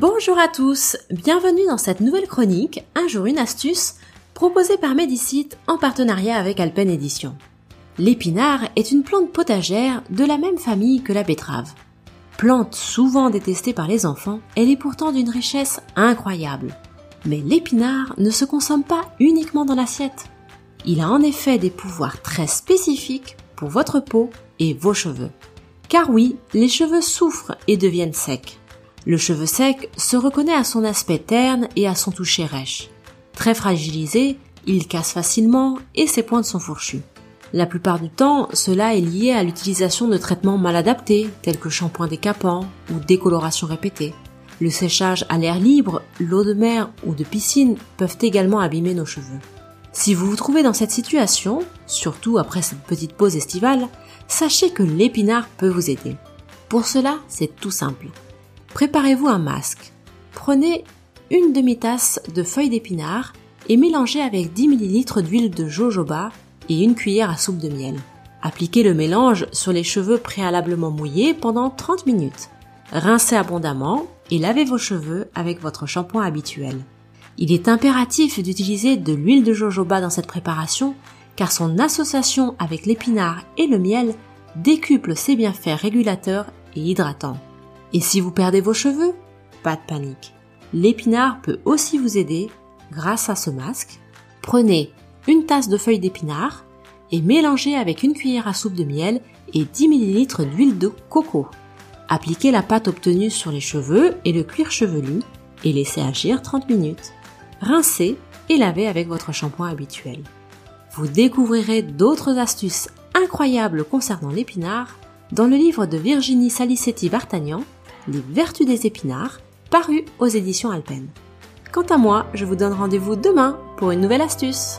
Bonjour à tous, bienvenue dans cette nouvelle chronique, un jour une astuce, proposée par Medicite en partenariat avec Alpen Edition. L'épinard est une plante potagère de la même famille que la betterave. Plante souvent détestée par les enfants, elle est pourtant d'une richesse incroyable. Mais l'épinard ne se consomme pas uniquement dans l'assiette. Il a en effet des pouvoirs très spécifiques pour votre peau et vos cheveux. Car oui, les cheveux souffrent et deviennent secs. Le cheveu sec se reconnaît à son aspect terne et à son toucher rêche. Très fragilisé, il casse facilement et ses pointes sont fourchues. La plupart du temps, cela est lié à l'utilisation de traitements mal adaptés, tels que shampoing décapant ou décoloration répétée. Le séchage à l'air libre, l'eau de mer ou de piscine peuvent également abîmer nos cheveux. Si vous vous trouvez dans cette situation, surtout après cette petite pause estivale, sachez que l'épinard peut vous aider. Pour cela, c'est tout simple. Préparez-vous un masque. Prenez une demi-tasse de feuilles d'épinard et mélangez avec 10 ml d'huile de jojoba et une cuillère à soupe de miel. Appliquez le mélange sur les cheveux préalablement mouillés pendant 30 minutes. Rincez abondamment et lavez vos cheveux avec votre shampoing habituel. Il est impératif d'utiliser de l'huile de jojoba dans cette préparation car son association avec l'épinard et le miel décuple ses bienfaits régulateurs et hydratants. Et si vous perdez vos cheveux, pas de panique. L'épinard peut aussi vous aider grâce à ce masque. Prenez une tasse de feuilles d'épinard et mélangez avec une cuillère à soupe de miel et 10 ml d'huile de coco. Appliquez la pâte obtenue sur les cheveux et le cuir chevelu et laissez agir 30 minutes. Rincez et lavez avec votre shampoing habituel. Vous découvrirez d'autres astuces incroyables concernant l'épinard dans le livre de Virginie Salicetti Vartagnan les vertus des épinards, paru aux éditions Alpen. Quant à moi, je vous donne rendez-vous demain pour une nouvelle astuce.